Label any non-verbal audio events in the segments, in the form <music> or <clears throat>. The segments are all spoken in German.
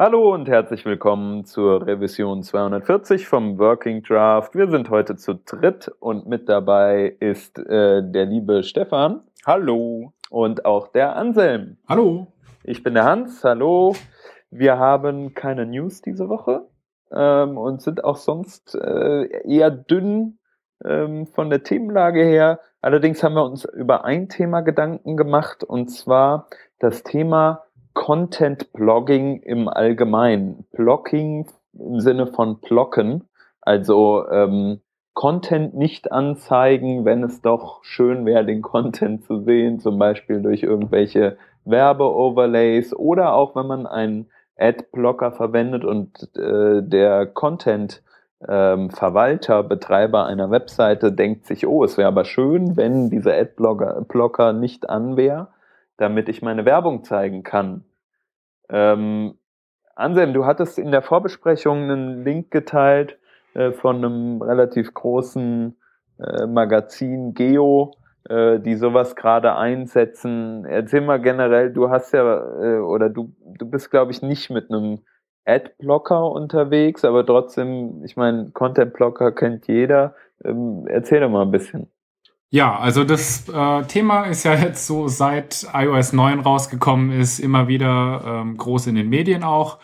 Hallo und herzlich willkommen zur Revision 240 vom Working Draft. Wir sind heute zu dritt und mit dabei ist äh, der liebe Stefan. Hallo. Und auch der Anselm. Hallo. Ich bin der Hans. Hallo. Wir haben keine News diese Woche ähm, und sind auch sonst äh, eher dünn ähm, von der Themenlage her. Allerdings haben wir uns über ein Thema Gedanken gemacht und zwar das Thema Content Blogging im Allgemeinen. Blocking im Sinne von Blocken, also ähm, Content nicht anzeigen, wenn es doch schön wäre, den Content zu sehen, zum Beispiel durch irgendwelche Werbe-Overlays oder auch wenn man einen Ad-Blocker verwendet und äh, der Content ähm, Verwalter, Betreiber einer Webseite denkt sich, oh, es wäre aber schön, wenn dieser Adblocker nicht an wäre, damit ich meine Werbung zeigen kann. Ähm, Anselm, du hattest in der Vorbesprechung einen Link geteilt äh, von einem relativ großen äh, Magazin Geo, äh, die sowas gerade einsetzen. Erzähl mal generell, du hast ja, äh, oder du, du bist, glaube ich, nicht mit einem Adblocker unterwegs, aber trotzdem, ich meine, Content-Blocker kennt jeder. Ähm, erzähl doch mal ein bisschen. Ja, also das äh, Thema ist ja jetzt so seit iOS 9 rausgekommen ist, immer wieder ähm, groß in den Medien auch.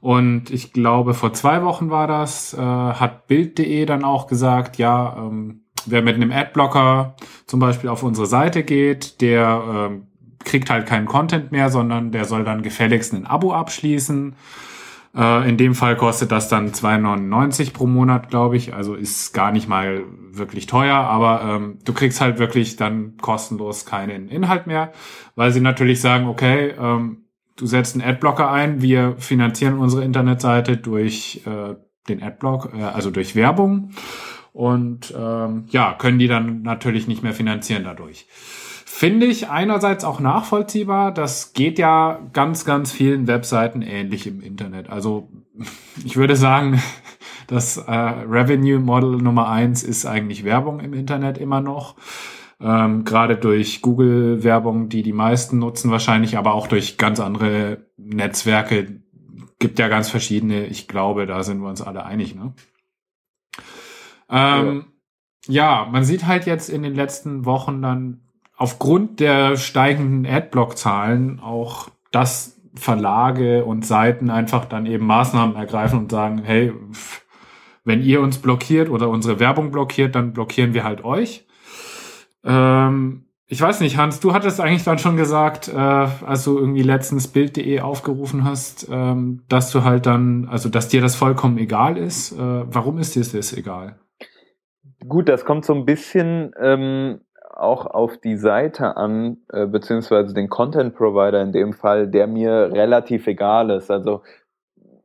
Und ich glaube, vor zwei Wochen war das, äh, hat Bild.de dann auch gesagt, ja, ähm, wer mit einem Adblocker zum Beispiel auf unsere Seite geht, der ähm, kriegt halt keinen Content mehr, sondern der soll dann gefälligst ein Abo abschließen. Äh, in dem Fall kostet das dann 2,99 pro Monat, glaube ich. Also ist gar nicht mal wirklich teuer, aber ähm, du kriegst halt wirklich dann kostenlos keinen Inhalt mehr, weil sie natürlich sagen, okay, ähm, du setzt einen Adblocker ein, wir finanzieren unsere Internetseite durch äh, den Adblock, äh, also durch Werbung und ähm, ja, können die dann natürlich nicht mehr finanzieren dadurch. Finde ich einerseits auch nachvollziehbar. Das geht ja ganz, ganz vielen Webseiten ähnlich im Internet. Also <laughs> ich würde sagen, <laughs> das äh, Revenue Model Nummer eins ist eigentlich Werbung im Internet immer noch. Ähm, Gerade durch Google-Werbung, die die meisten nutzen wahrscheinlich, aber auch durch ganz andere Netzwerke. Gibt ja ganz verschiedene. Ich glaube, da sind wir uns alle einig. Ne? Ähm, ja. ja, man sieht halt jetzt in den letzten Wochen dann aufgrund der steigenden Adblock-Zahlen auch, dass Verlage und Seiten einfach dann eben Maßnahmen ergreifen und sagen, hey, wenn ihr uns blockiert oder unsere Werbung blockiert, dann blockieren wir halt euch. Ähm, ich weiß nicht, Hans, du hattest eigentlich dann schon gesagt, äh, als du irgendwie letztens Bild.de aufgerufen hast, ähm, dass du halt dann, also dass dir das vollkommen egal ist. Äh, warum ist dir das egal? Gut, das kommt so ein bisschen ähm, auch auf die Seite an, äh, beziehungsweise den Content Provider in dem Fall, der mir relativ egal ist. Also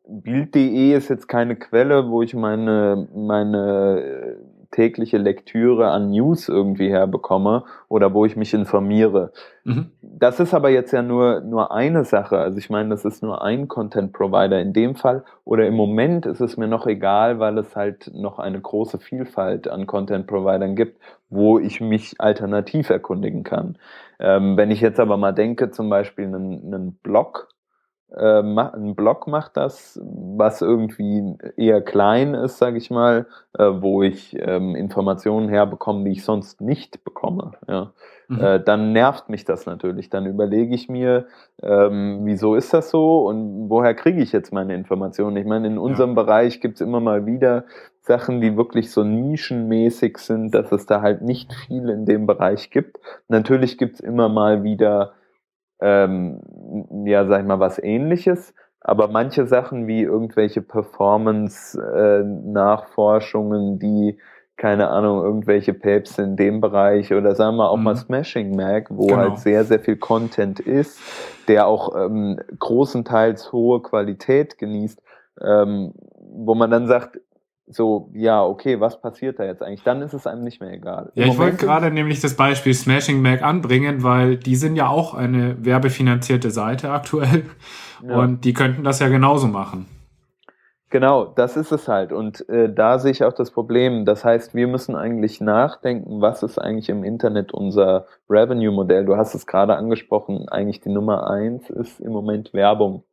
Bild.de ist jetzt keine Quelle, wo ich meine, meine äh, tägliche Lektüre an News irgendwie herbekomme oder wo ich mich informiere. Mhm. Das ist aber jetzt ja nur, nur eine Sache. Also ich meine, das ist nur ein Content Provider in dem Fall. Oder im Moment ist es mir noch egal, weil es halt noch eine große Vielfalt an Content Providern gibt, wo ich mich alternativ erkundigen kann. Ähm, wenn ich jetzt aber mal denke, zum Beispiel einen, einen Blog, äh, ein Blog macht das, was irgendwie eher klein ist, sage ich mal, äh, wo ich ähm, Informationen herbekomme, die ich sonst nicht bekomme. Ja. Mhm. Äh, dann nervt mich das natürlich. Dann überlege ich mir, ähm, wieso ist das so und woher kriege ich jetzt meine Informationen? Ich meine, in unserem ja. Bereich gibt es immer mal wieder Sachen, die wirklich so nischenmäßig sind, dass es da halt nicht viel in dem Bereich gibt. Natürlich gibt es immer mal wieder ähm, ja, sag ich mal, was ähnliches. Aber manche Sachen wie irgendwelche Performance-Nachforschungen, äh, die, keine Ahnung, irgendwelche Päpste in dem Bereich oder sagen wir auch mhm. mal Smashing Mac, wo genau. halt sehr, sehr viel Content ist, der auch ähm, großenteils hohe Qualität genießt, ähm, wo man dann sagt, so, ja, okay, was passiert da jetzt eigentlich? Dann ist es einem nicht mehr egal. Ja, ich wollte gerade nämlich das Beispiel Smashing Mac anbringen, weil die sind ja auch eine werbefinanzierte Seite aktuell ja. und die könnten das ja genauso machen. Genau, das ist es halt. Und äh, da sehe ich auch das Problem. Das heißt, wir müssen eigentlich nachdenken, was ist eigentlich im Internet unser Revenue-Modell? Du hast es gerade angesprochen, eigentlich die Nummer eins ist im Moment Werbung.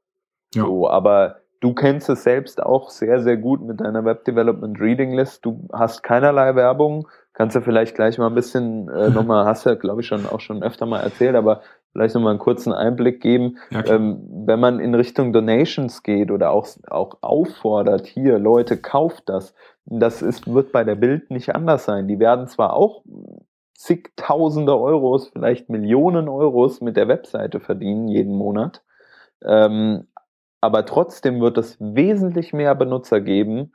Ja. So, aber du kennst es selbst auch sehr, sehr gut mit deiner Web Development Reading List. Du hast keinerlei Werbung. Kannst du vielleicht gleich mal ein bisschen äh, nochmal, hast du, glaube ich, schon auch schon öfter mal erzählt, aber vielleicht nochmal einen kurzen Einblick geben. Ja, ähm, wenn man in Richtung Donations geht oder auch, auch auffordert, hier, Leute, kauft das. Das ist, wird bei der Bild nicht anders sein. Die werden zwar auch zigtausende Euros, vielleicht Millionen Euros mit der Webseite verdienen jeden Monat. Ähm, aber trotzdem wird es wesentlich mehr Benutzer geben,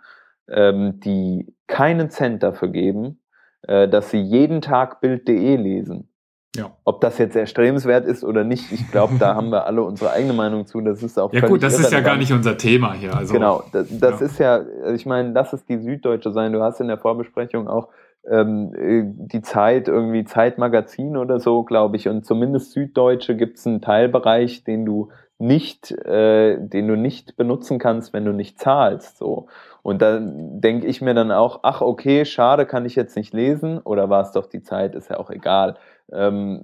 ähm, die keinen Cent dafür geben, äh, dass sie jeden Tag Bild.de lesen. Ja. Ob das jetzt erstrebenswert ist oder nicht, ich glaube, da haben wir alle unsere eigene Meinung zu. Das ist auch ja gut, das ist ja gar nicht unser Thema hier. Also, genau, das, das ja. ist ja, ich meine, lass es die Süddeutsche sein. Du hast in der Vorbesprechung auch ähm, äh, die Zeit, irgendwie Zeitmagazin oder so, glaube ich. Und zumindest Süddeutsche gibt es einen Teilbereich, den du nicht, äh, den du nicht benutzen kannst, wenn du nicht zahlst. So. Und da denke ich mir dann auch, ach okay, schade, kann ich jetzt nicht lesen, oder war es doch die Zeit, ist ja auch egal. Ähm,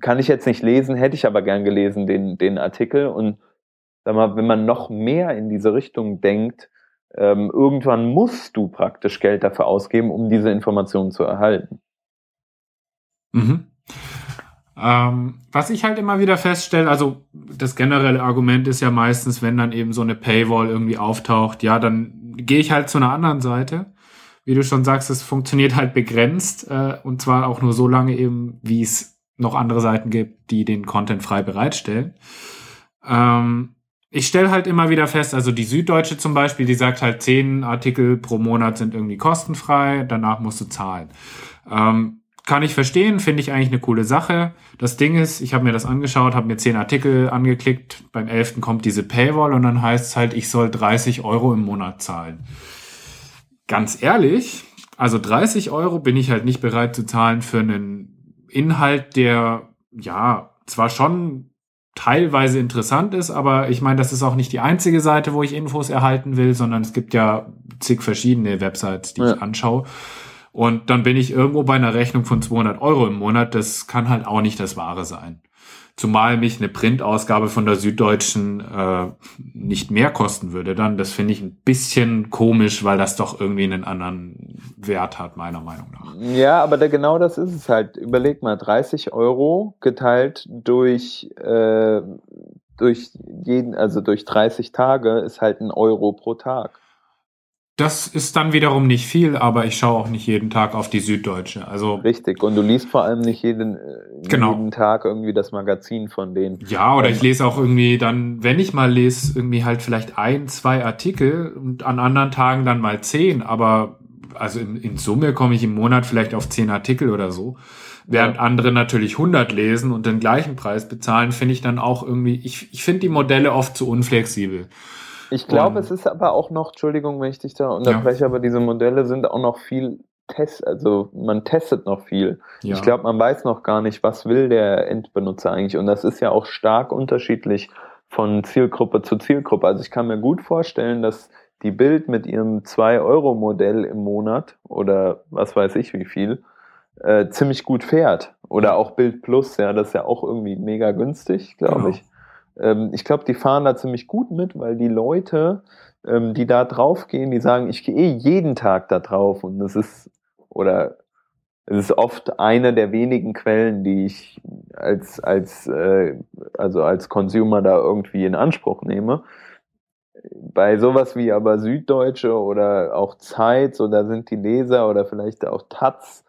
kann ich jetzt nicht lesen, hätte ich aber gern gelesen, den, den Artikel. Und sag mal, wenn man noch mehr in diese Richtung denkt, ähm, irgendwann musst du praktisch Geld dafür ausgeben, um diese Informationen zu erhalten. Mhm. Ähm, was ich halt immer wieder feststelle, also das generelle Argument ist ja meistens, wenn dann eben so eine Paywall irgendwie auftaucht, ja, dann gehe ich halt zu einer anderen Seite. Wie du schon sagst, es funktioniert halt begrenzt äh, und zwar auch nur so lange eben, wie es noch andere Seiten gibt, die den Content frei bereitstellen. Ähm, ich stelle halt immer wieder fest, also die Süddeutsche zum Beispiel, die sagt halt, zehn Artikel pro Monat sind irgendwie kostenfrei, danach musst du zahlen. Ähm, kann ich verstehen, finde ich eigentlich eine coole Sache. Das Ding ist, ich habe mir das angeschaut, habe mir zehn Artikel angeklickt, beim elften kommt diese Paywall und dann heißt es halt, ich soll 30 Euro im Monat zahlen. Ganz ehrlich, also 30 Euro bin ich halt nicht bereit zu zahlen für einen Inhalt, der ja zwar schon teilweise interessant ist, aber ich meine, das ist auch nicht die einzige Seite, wo ich Infos erhalten will, sondern es gibt ja zig verschiedene Websites, die ja. ich anschaue. Und dann bin ich irgendwo bei einer Rechnung von 200 Euro im Monat. Das kann halt auch nicht das Wahre sein. Zumal mich eine Printausgabe von der Süddeutschen äh, nicht mehr kosten würde, dann das finde ich ein bisschen komisch, weil das doch irgendwie einen anderen Wert hat, meiner Meinung nach. Ja, aber da, genau das ist es halt. Überleg mal, 30 Euro geteilt durch, äh, durch jeden, also durch 30 Tage ist halt ein Euro pro Tag. Das ist dann wiederum nicht viel, aber ich schaue auch nicht jeden Tag auf die Süddeutsche. Also richtig. Und du liest vor allem nicht jeden, äh, genau. jeden Tag irgendwie das Magazin von denen. Ja, oder ich lese auch irgendwie dann, wenn ich mal lese, irgendwie halt vielleicht ein, zwei Artikel und an anderen Tagen dann mal zehn. Aber also in, in Summe komme ich im Monat vielleicht auf zehn Artikel oder so. Während ja. andere natürlich 100 lesen und den gleichen Preis bezahlen, finde ich dann auch irgendwie, ich, ich finde die Modelle oft zu unflexibel. Ich glaube, es ist aber auch noch, Entschuldigung, wenn ich dich da unterbreche, ja. aber diese Modelle sind auch noch viel Test, also man testet noch viel. Ja. Ich glaube, man weiß noch gar nicht, was will der Endbenutzer eigentlich. Und das ist ja auch stark unterschiedlich von Zielgruppe zu Zielgruppe. Also ich kann mir gut vorstellen, dass die Bild mit ihrem 2-Euro-Modell im Monat oder was weiß ich wie viel, äh, ziemlich gut fährt. Oder auch Bild Plus, ja, das ist ja auch irgendwie mega günstig, glaube genau. ich. Ähm, ich glaube, die fahren da ziemlich gut mit, weil die Leute, ähm, die da drauf gehen, die sagen, ich gehe eh jeden Tag da drauf und es ist, oder es ist oft eine der wenigen Quellen, die ich als, als, äh, also als Consumer da irgendwie in Anspruch nehme. Bei sowas wie aber Süddeutsche oder auch Zeit, so da sind die Leser oder vielleicht auch Taz,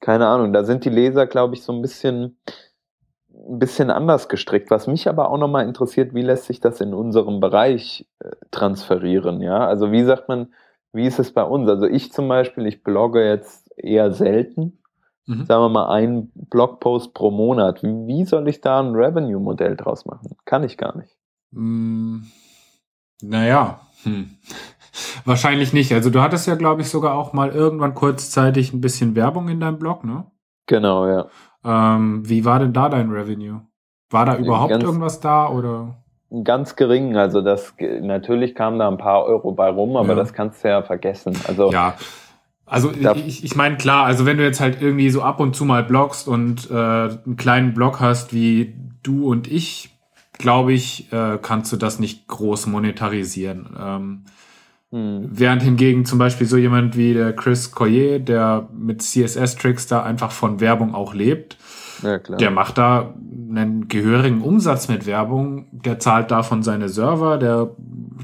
keine Ahnung, da sind die Leser, glaube ich, so ein bisschen, ein bisschen anders gestrickt. Was mich aber auch nochmal interessiert, wie lässt sich das in unserem Bereich äh, transferieren? Ja, also wie sagt man, wie ist es bei uns? Also ich zum Beispiel, ich blogge jetzt eher selten. Mhm. Sagen wir mal einen Blogpost pro Monat. Wie, wie soll ich da ein Revenue-Modell draus machen? Kann ich gar nicht. Mm, naja, hm. <laughs> wahrscheinlich nicht. Also du hattest ja, glaube ich, sogar auch mal irgendwann kurzzeitig ein bisschen Werbung in deinem Blog, ne? Genau, ja. Ähm, wie war denn da dein Revenue? War da überhaupt ganz, irgendwas da oder? Ganz gering, also das natürlich kamen da ein paar Euro bei rum, aber ja. das kannst du ja vergessen. Also ja. Also ich, ich meine klar, also wenn du jetzt halt irgendwie so ab und zu mal bloggst und äh, einen kleinen Blog hast wie du und ich, glaube ich, äh, kannst du das nicht groß monetarisieren. Ähm, hm. Während hingegen zum Beispiel so jemand wie der Chris Collier, der mit CSS-Tricks da einfach von Werbung auch lebt, ja, der macht da einen gehörigen Umsatz mit Werbung, der zahlt davon seine Server, der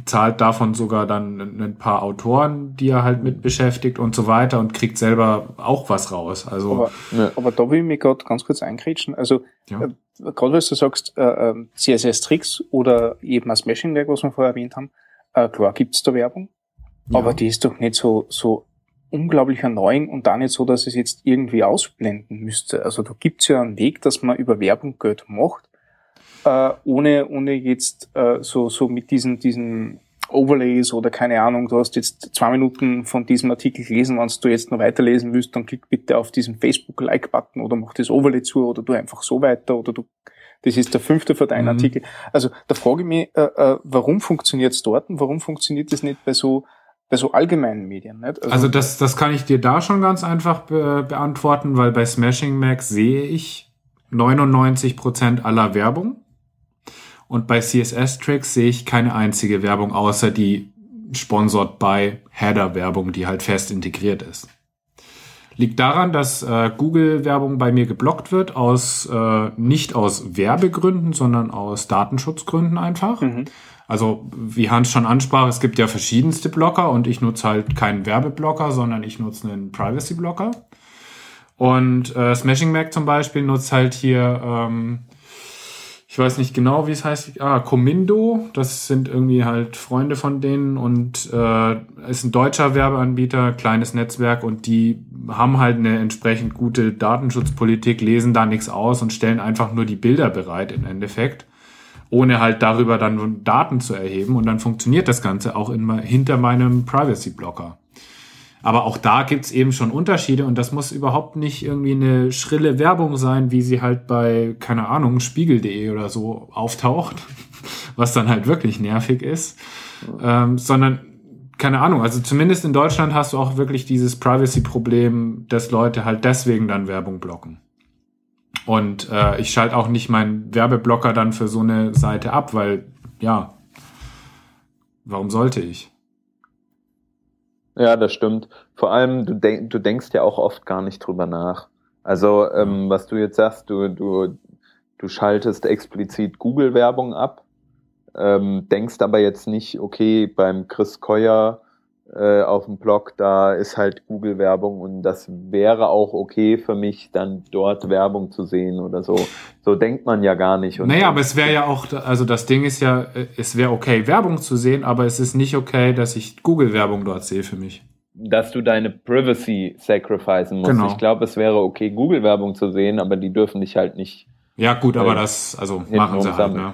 zahlt davon sogar dann ein paar Autoren, die er halt mit beschäftigt und so weiter und kriegt selber auch was raus. Also, aber, ja. aber da will ich mich gerade ganz kurz einkrätschen. Also ja. äh, gerade was du sagst, äh, äh CSS-Tricks oder eben ein Smashing-Werk, was wir vorher erwähnt haben, äh, klar gibt's da Werbung, ja. aber die ist doch nicht so, so unglaublich erneuend und da nicht so, dass es jetzt irgendwie ausblenden müsste. Also da gibt's ja einen Weg, dass man über Werbung Geld macht, äh, ohne, ohne jetzt äh, so, so mit diesen, diesen Overlays oder keine Ahnung, du hast jetzt zwei Minuten von diesem Artikel gelesen, wenn du jetzt noch weiterlesen willst, dann klick bitte auf diesen Facebook-Like-Button oder mach das Overlay zu oder du einfach so weiter oder du das ist der fünfte für deinen mhm. Artikel. Also da frage ich mich, äh, äh, warum funktioniert es dort und warum funktioniert es nicht bei so bei so allgemeinen Medien. Nicht? Also, also, das, das kann ich dir da schon ganz einfach be beantworten, weil bei Smashing Max sehe ich 99% aller Werbung. Und bei CSS Tricks sehe ich keine einzige Werbung, außer die Sponsored by Header Werbung, die halt fest integriert ist. Liegt daran, dass äh, Google-Werbung bei mir geblockt wird, aus äh, nicht aus Werbegründen, sondern aus Datenschutzgründen einfach. Mhm. Also wie Hans schon ansprach, es gibt ja verschiedenste Blocker und ich nutze halt keinen Werbeblocker, sondern ich nutze einen Privacy-Blocker. Und äh, Smashing Mac zum Beispiel nutzt halt hier ähm, ich weiß nicht genau, wie es heißt. Ah, Comindo, das sind irgendwie halt Freunde von denen und äh, ist ein deutscher Werbeanbieter, kleines Netzwerk und die haben halt eine entsprechend gute Datenschutzpolitik, lesen da nichts aus und stellen einfach nur die Bilder bereit im Endeffekt, ohne halt darüber dann Daten zu erheben und dann funktioniert das Ganze auch in, hinter meinem Privacy-Blocker. Aber auch da gibt's eben schon Unterschiede und das muss überhaupt nicht irgendwie eine schrille Werbung sein, wie sie halt bei, keine Ahnung, spiegel.de oder so auftaucht, <laughs> was dann halt wirklich nervig ist, ähm, sondern keine Ahnung, also zumindest in Deutschland hast du auch wirklich dieses Privacy-Problem, dass Leute halt deswegen dann Werbung blocken. Und äh, ich schalte auch nicht meinen Werbeblocker dann für so eine Seite ab, weil ja, warum sollte ich? Ja, das stimmt. Vor allem, du, denk, du denkst ja auch oft gar nicht drüber nach. Also, ähm, was du jetzt sagst, du, du, du schaltest explizit Google-Werbung ab, ähm, denkst aber jetzt nicht, okay, beim Chris Keuer äh, auf dem Blog, da ist halt Google-Werbung und das wäre auch okay für mich, dann dort Werbung zu sehen oder so. So denkt man ja gar nicht. Und naja, aber es wäre ja auch, also das Ding ist ja, äh, es wäre okay, Werbung zu sehen, aber es ist nicht okay, dass ich Google-Werbung dort sehe für mich. Dass du deine Privacy sacrificen musst. Genau. Ich glaube, es wäre okay, Google-Werbung zu sehen, aber die dürfen dich halt nicht. Ja, gut, aber äh, das, also machen sie halt, ne?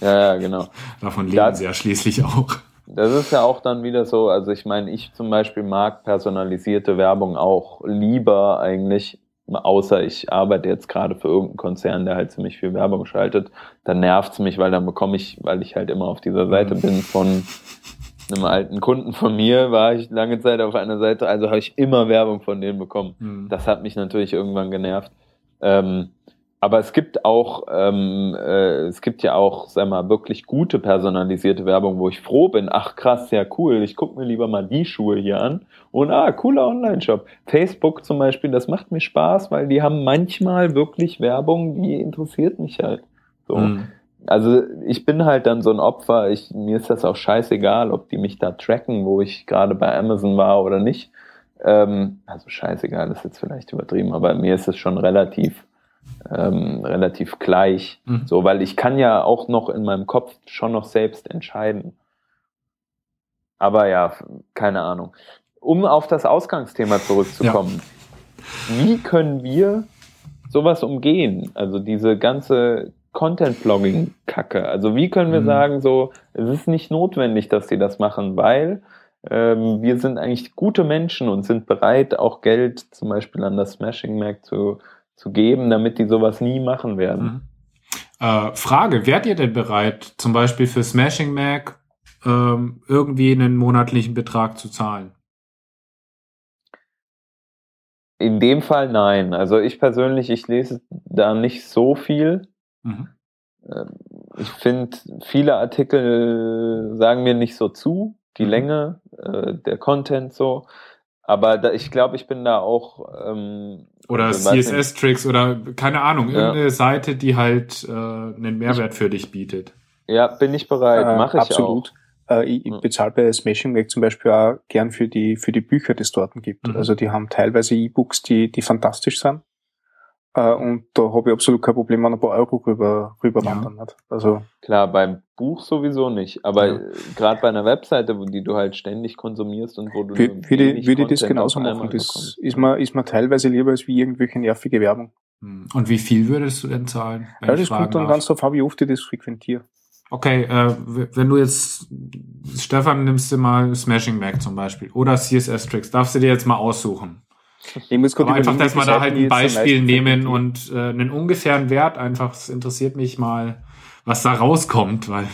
Ja, ja, genau. <laughs> Davon leben das, sie ja schließlich auch. Das ist ja auch dann wieder so, also ich meine, ich zum Beispiel mag personalisierte Werbung auch lieber eigentlich, außer ich arbeite jetzt gerade für irgendeinen Konzern, der halt ziemlich viel Werbung schaltet, dann nervt's mich, weil dann bekomme ich, weil ich halt immer auf dieser Seite bin von einem alten Kunden von mir, war ich lange Zeit auf einer Seite, also habe ich immer Werbung von denen bekommen. Mhm. Das hat mich natürlich irgendwann genervt. Ähm, aber es gibt auch, ähm, äh, es gibt ja auch, sag mal, wirklich gute personalisierte Werbung, wo ich froh bin. Ach krass, ja cool. Ich gucke mir lieber mal die Schuhe hier an. Und ah, cooler Online-Shop. Facebook zum Beispiel, das macht mir Spaß, weil die haben manchmal wirklich Werbung, die interessiert mich halt. So. Mhm. Also ich bin halt dann so ein Opfer. Ich, mir ist das auch scheißegal, ob die mich da tracken, wo ich gerade bei Amazon war oder nicht. Ähm, also scheißegal, das ist jetzt vielleicht übertrieben, aber mir ist es schon relativ ähm, relativ gleich. Mhm. So, weil ich kann ja auch noch in meinem Kopf schon noch selbst entscheiden. Aber ja, keine Ahnung. Um auf das Ausgangsthema zurückzukommen. Ja. Wie können wir sowas umgehen? Also diese ganze Content-Blogging-Kacke. Also wie können wir mhm. sagen, so, es ist nicht notwendig, dass sie das machen, weil ähm, wir sind eigentlich gute Menschen und sind bereit, auch Geld zum Beispiel an das Smashing Mac zu zu geben, damit die sowas nie machen werden. Mhm. Äh, Frage, wärt ihr denn bereit, zum Beispiel für Smashing Mac ähm, irgendwie einen monatlichen Betrag zu zahlen? In dem Fall nein. Also ich persönlich, ich lese da nicht so viel. Mhm. äh, ich finde, viele Artikel sagen mir nicht so zu, die mhm. Länge, äh, der Content so. Aber da, ich glaube, ich bin da auch. Ähm, oder CSS-Tricks oder keine Ahnung, irgendeine ja. Seite, die halt äh, einen Mehrwert für dich bietet. Ja, bin ich bereit, äh, mache ich absolut. auch. Äh, ich, ich bezahle bei Smashing Weg zum Beispiel auch gern für die, für die Bücher, die es dort gibt. Mhm. Also die haben teilweise E-Books, die, die fantastisch sind. Äh, und da habe ich absolut kein Problem, wenn ein paar Euro rüber, rüber ja. wandern hat. Also Klar, beim Buch sowieso nicht, aber ja. gerade bei einer Webseite, wo die du halt ständig konsumierst und wo du würde, würde ich das genauso machen. Das ist mir, ist mir teilweise lieber als wie irgendwelche nervige Werbung. Hm. Und wie viel würdest du denn zahlen? Ja, das kommt dann darf? ganz darauf an, wie oft ich das frequentiere. Okay, äh, wenn du jetzt, Stefan, nimmst du mal Smashing Mac zum Beispiel oder CSS Tricks, darfst du dir jetzt mal aussuchen. Ich muss kurz einfach, dass wir da halt ein Beispiel nehmen und äh, einen ungefähren Wert einfach, es interessiert mich mal, was da rauskommt, weil.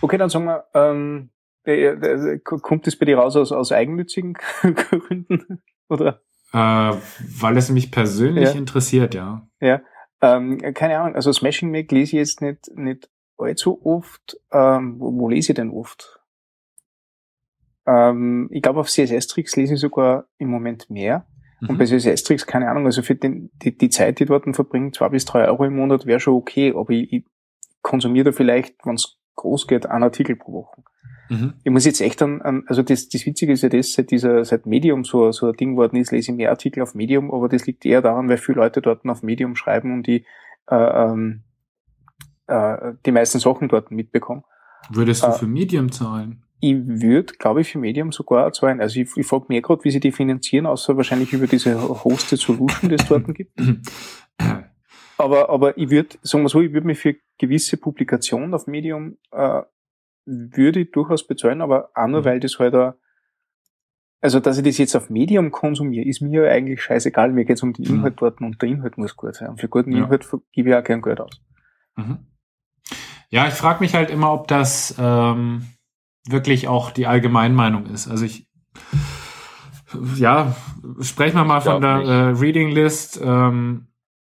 Okay, dann sagen wir, ähm, äh, äh, kommt das bei dir raus aus, aus eigennützigen <laughs> Gründen? Oder? Äh, weil es mich persönlich ja. interessiert, ja. Ja. Ähm, keine Ahnung, also Smashing Mac lese ich jetzt nicht, nicht allzu oft. Ähm, wo, wo lese ich denn oft? Ähm, ich glaube, auf CSS-Tricks lese ich sogar im Moment mehr. Mhm. Und bei CSS-Tricks, keine Ahnung, also für den, die, die Zeit, die dort verbringt, zwei bis drei Euro im Monat wäre schon okay, aber ich, ich konsumiere da vielleicht, wenn es groß geht, einen Artikel pro Woche. Mhm. Ich muss jetzt echt an, an also das, das Witzige ist ja das, seit dieser, seit Medium so, so ein Ding worden ist, lese ich mehr Artikel auf Medium, aber das liegt eher daran, weil viele Leute dort auf Medium schreiben und die, äh, ähm, äh, die meisten Sachen dort mitbekommen. Würdest du äh, für Medium zahlen? Ich würde, glaube ich, für Medium sogar zahlen. Also ich, ich frage mir gerade, wie sie die finanzieren, außer wahrscheinlich über diese Hosted Solution, die es dort gibt. <clears throat> aber, aber ich würde, sagen wir so, ich würde mich für gewisse Publikationen auf Medium äh, würde ich durchaus bezahlen, aber auch nur, mhm. weil das halt ein, also dass ich das jetzt auf Medium konsumiere, ist mir eigentlich scheißegal. Mir geht es um den mhm. Inhalt dort und der Inhalt muss gut sein. Und für guten ja. Inhalt gebe ich auch gern Geld aus. Mhm. Ja, ich frage mich halt immer, ob das ähm, wirklich auch die Allgemeinmeinung ist. Also ich, ja, sprechen wir mal von der äh, Reading List. Ähm,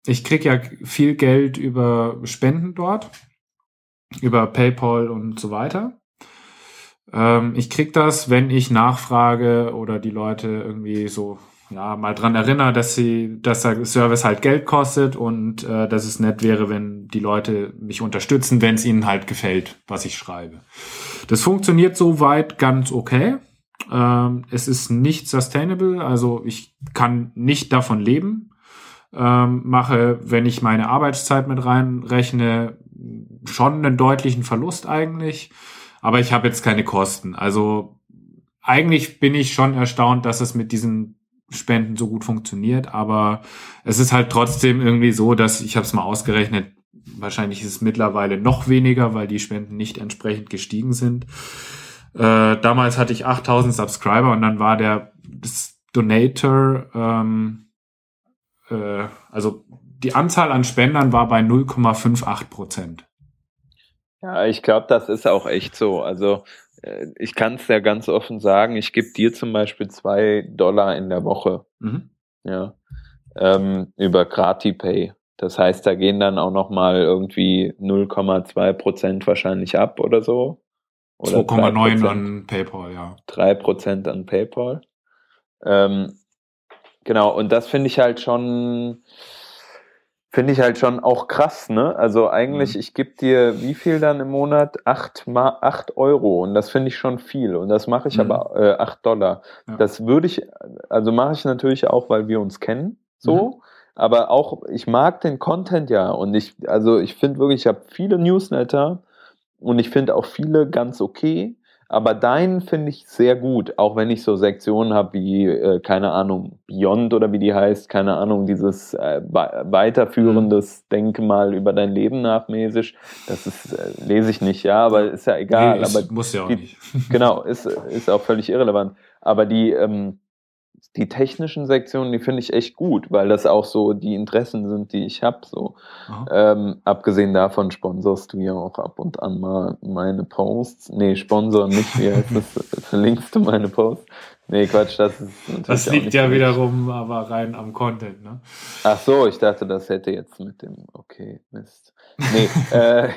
ich krieg ja viel Geld über Spenden dort, über PayPal und so weiter. Ähm, ich krieg das, wenn ich nachfrage oder die Leute irgendwie so ja, mal dran erinnere, dass sie, dass der Service halt Geld kostet und äh, dass es nett wäre, wenn die Leute mich unterstützen, wenn es ihnen halt gefällt, was ich schreibe. Das funktioniert soweit ganz okay. Ähm, es ist nicht sustainable, also ich kann nicht davon leben. Ähm, mache, wenn ich meine Arbeitszeit mit reinrechne, schon einen deutlichen Verlust eigentlich. Aber ich habe jetzt keine Kosten. Also eigentlich bin ich schon erstaunt, dass es mit diesen Spenden so gut funktioniert, aber es ist halt trotzdem irgendwie so, dass ich habe es mal ausgerechnet, wahrscheinlich ist es mittlerweile noch weniger, weil die Spenden nicht entsprechend gestiegen sind. Äh, damals hatte ich 8000 Subscriber und dann war der Donator, ähm, äh, also die Anzahl an Spendern war bei 0,58 Prozent. Ja, ich glaube, das ist auch echt so. Also ich kann es ja ganz offen sagen, ich gebe dir zum Beispiel zwei Dollar in der Woche. Mhm. Ja. Ähm, über GratiPay. Das heißt, da gehen dann auch nochmal irgendwie 0,2 Prozent wahrscheinlich ab oder so. 2,9 an PayPal, ja. 3 Prozent an PayPal. Ähm, genau, und das finde ich halt schon, Finde ich halt schon auch krass, ne? Also eigentlich, mhm. ich gebe dir wie viel dann im Monat? Acht, Ma acht Euro und das finde ich schon viel und das mache ich mhm. aber äh, acht Dollar. Ja. Das würde ich, also mache ich natürlich auch, weil wir uns kennen, so. Mhm. Aber auch, ich mag den Content ja und ich, also ich finde wirklich, ich habe viele Newsletter und ich finde auch viele ganz okay. Aber deinen finde ich sehr gut, auch wenn ich so Sektionen habe wie, äh, keine Ahnung, Beyond oder wie die heißt, keine Ahnung, dieses äh, weiterführendes mhm. Denkmal über dein Leben nachmäßig. Das ist, äh, lese ich nicht, ja, aber ist ja egal. Nee, aber muss ja auch die, nicht. <laughs> genau, ist, ist auch völlig irrelevant. Aber die, ähm, die technischen Sektionen, die finde ich echt gut, weil das auch so die Interessen sind, die ich habe. So. Ähm, abgesehen davon sponsorst du ja auch ab und an mal meine Posts. Nee, sponsor nicht, wie heißt das? <laughs> Verlinkst du meine Posts? Nee, Quatsch, das ist Das liegt ja wiederum aber rein am Content, ne? Ach so, ich dachte, das hätte jetzt mit dem, okay, Mist. Nee, <laughs> äh,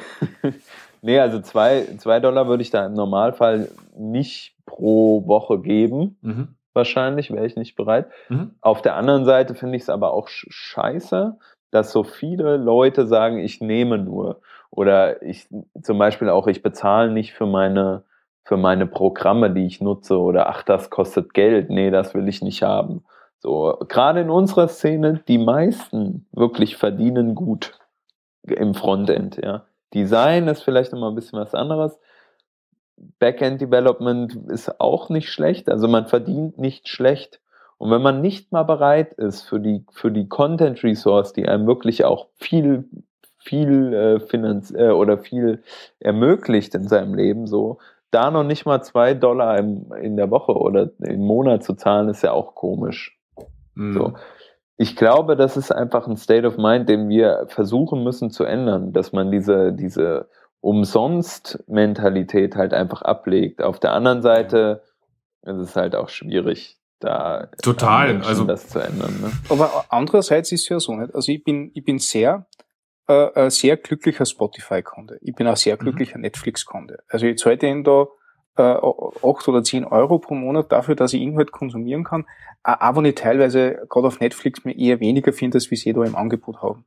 <laughs> nee also zwei, zwei Dollar würde ich da im Normalfall nicht pro Woche geben. Mhm. Wahrscheinlich wäre ich nicht bereit. Mhm. Auf der anderen Seite finde ich es aber auch scheiße, dass so viele Leute sagen, ich nehme nur. Oder ich zum Beispiel auch, ich bezahle nicht für meine für meine Programme, die ich nutze oder ach, das kostet Geld. Nee, das will ich nicht haben. So, gerade in unserer Szene, die meisten wirklich verdienen gut im Frontend, ja. Design ist vielleicht immer ein bisschen was anderes. Backend Development ist auch nicht schlecht, also man verdient nicht schlecht. Und wenn man nicht mal bereit ist für die, für die Content Resource, die einem wirklich auch viel, viel äh, Finanz äh, oder viel ermöglicht in seinem Leben, so, da noch nicht mal zwei Dollar im, in der Woche oder im Monat zu zahlen, ist ja auch komisch. Mhm. So. Ich glaube, das ist einfach ein State of Mind, den wir versuchen müssen zu ändern, dass man diese, diese Umsonst-Mentalität halt einfach ablegt. Auf der anderen Seite ist es halt auch schwierig, da total also das zu ändern. Ne? Aber andererseits ist es ja so nicht. Also ich bin, ich bin sehr äh, sehr glücklicher Spotify-Kunde. Ich bin auch sehr mhm. glücklicher mhm. Netflix-Kunde. Also ich zahle denen da äh, 8 oder 10 Euro pro Monat dafür, dass ich Inhalt konsumieren kann. Auch wenn ich teilweise gerade auf Netflix mir eher weniger finde, als wie sie da im Angebot haben.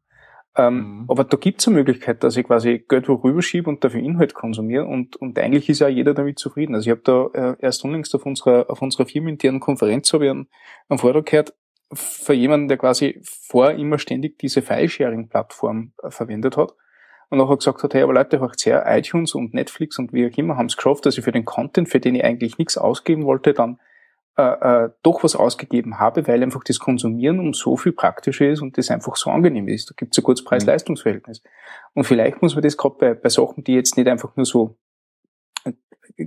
Ähm, mhm. Aber da gibt es eine Möglichkeit, dass ich quasi Geld wo rüberschiebe und dafür Inhalt konsumiere und, und eigentlich ist ja jeder damit zufrieden. Also ich habe da äh, erst unlängst auf unserer, auf unserer firmeninternen Konferenz habe ich einen, einen Vortrag gehört, für jemanden, der quasi vor immer ständig diese File-Sharing-Plattform äh, verwendet hat und auch gesagt hat, hey, aber Leute, hört sehr, iTunes und Netflix und wie auch immer haben es geschafft, dass ich für den Content, für den ich eigentlich nichts ausgeben wollte, dann äh, äh, doch was ausgegeben habe, weil einfach das Konsumieren um so viel praktischer ist und das einfach so angenehm ist. Da gibt es ein gutes Preis-Leistungs-Verhältnis. Und vielleicht muss man das gerade bei, bei Sachen, die jetzt nicht einfach nur so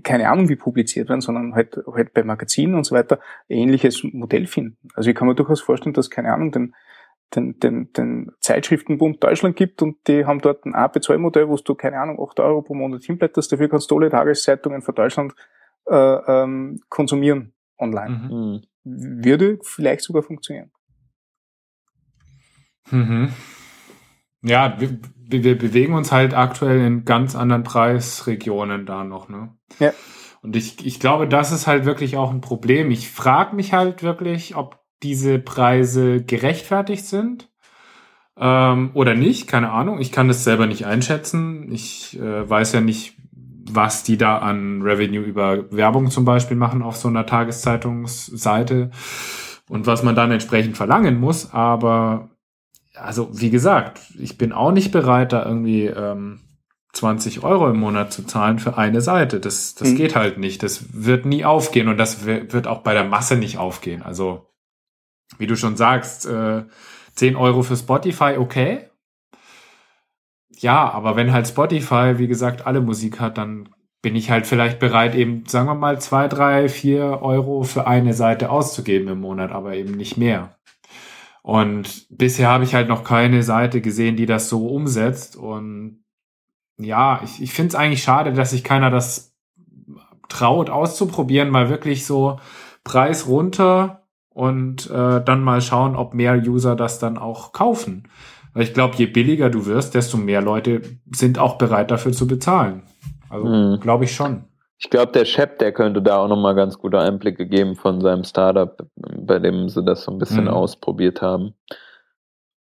keine Ahnung wie publiziert werden, sondern halt, halt bei Magazinen und so weiter ähnliches Modell finden. Also ich kann mir durchaus vorstellen, dass, keine Ahnung, den, den, den, den Zeitschriftenbund Deutschland gibt und die haben dort ein A-Bezahlmodell, wo du, keine Ahnung, 8 Euro pro Monat hinblätterst, dafür kannst du alle Tageszeitungen von Deutschland äh, ähm, konsumieren online. Mhm. Würde vielleicht sogar funktionieren. Mhm. Ja, wir, wir bewegen uns halt aktuell in ganz anderen Preisregionen da noch, ne? Ja. Und ich, ich glaube, das ist halt wirklich auch ein Problem. Ich frage mich halt wirklich, ob diese Preise gerechtfertigt sind ähm, oder nicht. Keine Ahnung. Ich kann das selber nicht einschätzen. Ich äh, weiß ja nicht, was die da an Revenue über Werbung zum Beispiel machen auf so einer Tageszeitungsseite und was man dann entsprechend verlangen muss. Aber also wie gesagt, ich bin auch nicht bereit, da irgendwie ähm, 20 Euro im Monat zu zahlen für eine Seite. Das, das mhm. geht halt nicht. Das wird nie aufgehen und das wird auch bei der Masse nicht aufgehen. Also, wie du schon sagst, äh, 10 Euro für Spotify, okay. Ja, aber wenn halt Spotify, wie gesagt, alle Musik hat, dann bin ich halt vielleicht bereit, eben, sagen wir mal, zwei, drei, vier Euro für eine Seite auszugeben im Monat, aber eben nicht mehr. Und bisher habe ich halt noch keine Seite gesehen, die das so umsetzt. Und ja, ich, ich finde es eigentlich schade, dass sich keiner das traut auszuprobieren, mal wirklich so Preis runter und äh, dann mal schauen, ob mehr User das dann auch kaufen. Weil ich glaube, je billiger du wirst, desto mehr Leute sind auch bereit dafür zu bezahlen. Also mhm. glaube ich schon. Ich glaube, der Shep, der könnte da auch nochmal ganz gute Einblicke geben von seinem Startup, bei dem sie das so ein bisschen mhm. ausprobiert haben.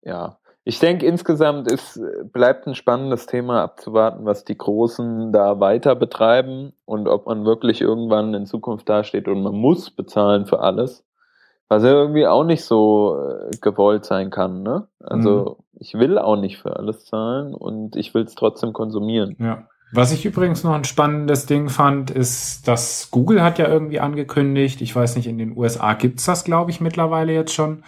Ja. Ich denke, insgesamt ist, bleibt ein spannendes Thema abzuwarten, was die Großen da weiter betreiben und ob man wirklich irgendwann in Zukunft dasteht und man muss bezahlen für alles. Was ja irgendwie auch nicht so äh, gewollt sein kann, ne? Also, mhm. ich will auch nicht für alles zahlen und ich will es trotzdem konsumieren. Ja. Was ich übrigens noch ein spannendes Ding fand, ist, dass Google hat ja irgendwie angekündigt, ich weiß nicht, in den USA gibt's das, glaube ich, mittlerweile jetzt schon,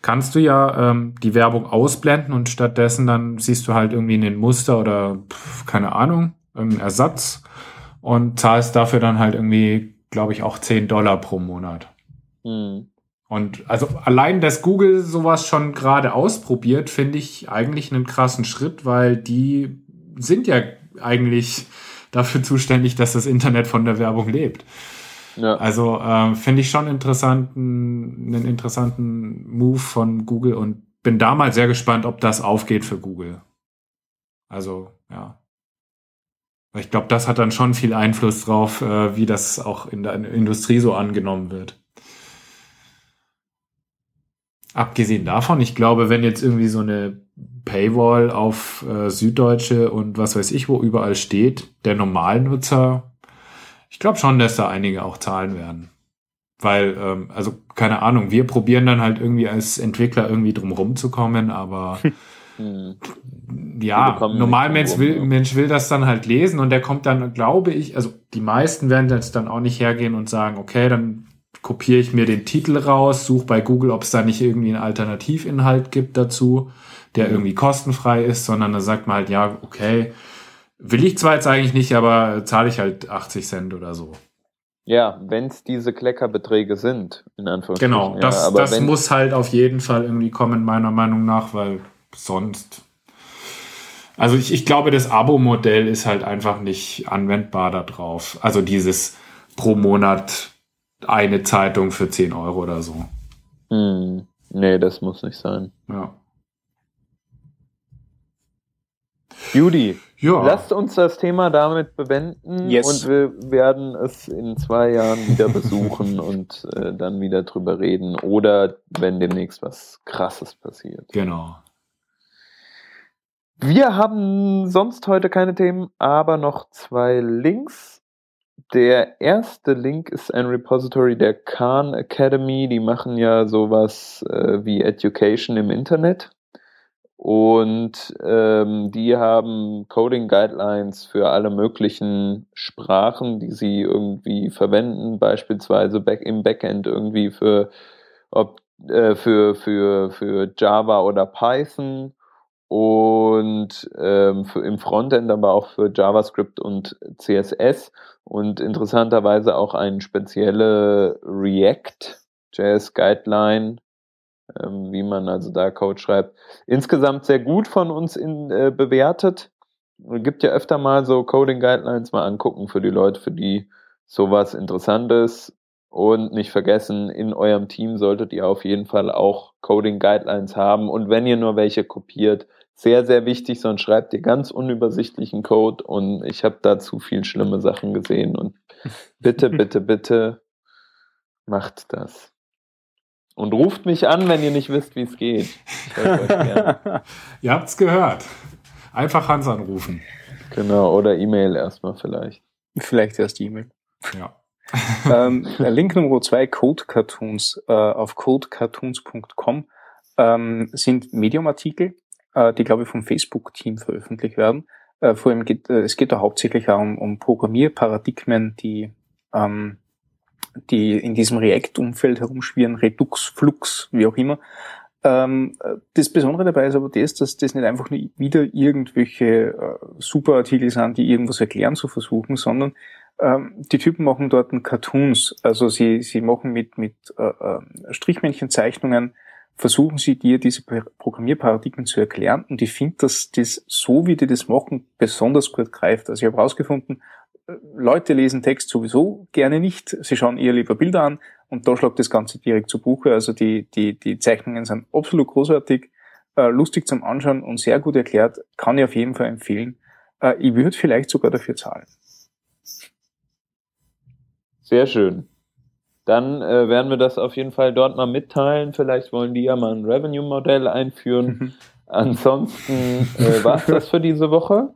kannst du ja ähm, die Werbung ausblenden und stattdessen dann siehst du halt irgendwie einen Muster oder pf, keine Ahnung, irgendeinen Ersatz und zahlst dafür dann halt irgendwie, glaube ich, auch 10 Dollar pro Monat. Mhm. Und also allein, dass Google sowas schon gerade ausprobiert, finde ich eigentlich einen krassen Schritt, weil die sind ja eigentlich <laughs> dafür zuständig, dass das Internet von der Werbung lebt. Ja. Also äh, finde ich schon interessanten, einen interessanten Move von Google und bin da mal sehr gespannt, ob das aufgeht für Google. Also, ja. Ich glaube, das hat dann schon viel Einfluss drauf, äh, wie das auch in der Industrie so angenommen wird. Abgesehen davon, ich glaube, wenn jetzt irgendwie so eine Paywall auf äh, Süddeutsche und was weiß ich, wo überall steht, der Normalnutzer, ich glaube schon, dass da einige auch zahlen werden. Weil, ähm, also keine Ahnung, wir probieren dann halt irgendwie als Entwickler irgendwie drumherum zu kommen, aber <laughs> hm. ja, normal Mensch will, ja. Mensch will das dann halt lesen und der kommt dann, glaube ich, also die meisten werden jetzt dann auch nicht hergehen und sagen, okay, dann kopiere ich mir den Titel raus, suche bei Google, ob es da nicht irgendwie einen Alternativinhalt gibt dazu, der irgendwie kostenfrei ist, sondern da sagt man halt, ja, okay, will ich zwar jetzt eigentlich nicht, aber zahle ich halt 80 Cent oder so. Ja, wenn es diese Kleckerbeträge sind, in Anführungszeichen. Genau, das, ja, das muss halt auf jeden Fall irgendwie kommen, meiner Meinung nach, weil sonst. Also ich, ich glaube, das Abo-Modell ist halt einfach nicht anwendbar da drauf. Also dieses pro Monat eine Zeitung für 10 Euro oder so. Hm. Nee, das muss nicht sein. Ja. Judy, ja. lasst uns das Thema damit bewenden yes. und wir werden es in zwei Jahren wieder <laughs> besuchen und äh, dann wieder drüber reden oder wenn demnächst was Krasses passiert. Genau. Wir haben sonst heute keine Themen, aber noch zwei Links. Der erste Link ist ein Repository der Khan Academy. Die machen ja sowas äh, wie Education im Internet. Und ähm, die haben Coding Guidelines für alle möglichen Sprachen, die sie irgendwie verwenden, beispielsweise back im Backend irgendwie für, ob, äh, für, für, für Java oder Python und ähm, für, im Frontend aber auch für JavaScript und CSS und interessanterweise auch eine spezielle React.js Guideline, ähm, wie man also da Code schreibt. Insgesamt sehr gut von uns in, äh, bewertet. Gibt ja öfter mal so Coding Guidelines mal angucken für die Leute, für die sowas Interessantes und nicht vergessen, in eurem Team solltet ihr auf jeden Fall auch Coding Guidelines haben. Und wenn ihr nur welche kopiert, sehr, sehr wichtig, sonst schreibt ihr ganz unübersichtlichen Code und ich habe da zu viel schlimme Sachen gesehen und bitte, <laughs> bitte, bitte macht das. Und ruft mich an, wenn ihr nicht wisst, wie es geht. <laughs> ihr habt's gehört. Einfach Hans anrufen. Genau, oder E-Mail erstmal vielleicht. Vielleicht erst E-Mail. Ja. <laughs> ähm, Link Nummer zwei, Code Cartoons äh, auf codecartoons.com ähm, sind Medium-Artikel, äh, die, glaube ich, vom Facebook-Team veröffentlicht werden. Äh, vor allem geht, äh, es geht da hauptsächlich auch um, um Programmierparadigmen, die, ähm, die in diesem React-Umfeld herumschwirren, Redux, Flux, wie auch immer. Ähm, das Besondere dabei ist aber das, dass das nicht einfach nur wieder irgendwelche äh, Superartikel sind, die irgendwas erklären zu versuchen, sondern ähm, die Typen machen dort Cartoons. Also sie, sie machen mit, mit äh, äh Strichmännchenzeichnungen versuchen sie dir diese Programmierparadigmen zu erklären und ich finde, dass das so, wie die das machen, besonders gut greift. Also ich habe herausgefunden, äh, Leute lesen Text sowieso gerne nicht, sie schauen eher lieber Bilder an und da schlagt das Ganze direkt zu Buche. Also die, die, die Zeichnungen sind absolut großartig, äh, lustig zum Anschauen und sehr gut erklärt, kann ich auf jeden Fall empfehlen. Äh, ich würde vielleicht sogar dafür zahlen. Sehr schön dann äh, werden wir das auf jeden Fall dort mal mitteilen. Vielleicht wollen die ja mal ein Revenue-Modell einführen. <laughs> Ansonsten äh, war es das für diese Woche.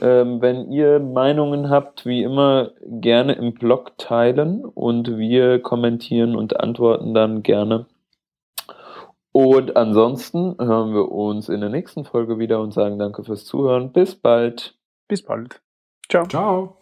Ähm, wenn ihr Meinungen habt, wie immer gerne im Blog teilen und wir kommentieren und antworten dann gerne. Und ansonsten hören wir uns in der nächsten Folge wieder und sagen danke fürs Zuhören. Bis bald. Bis bald. Ciao. Ciao.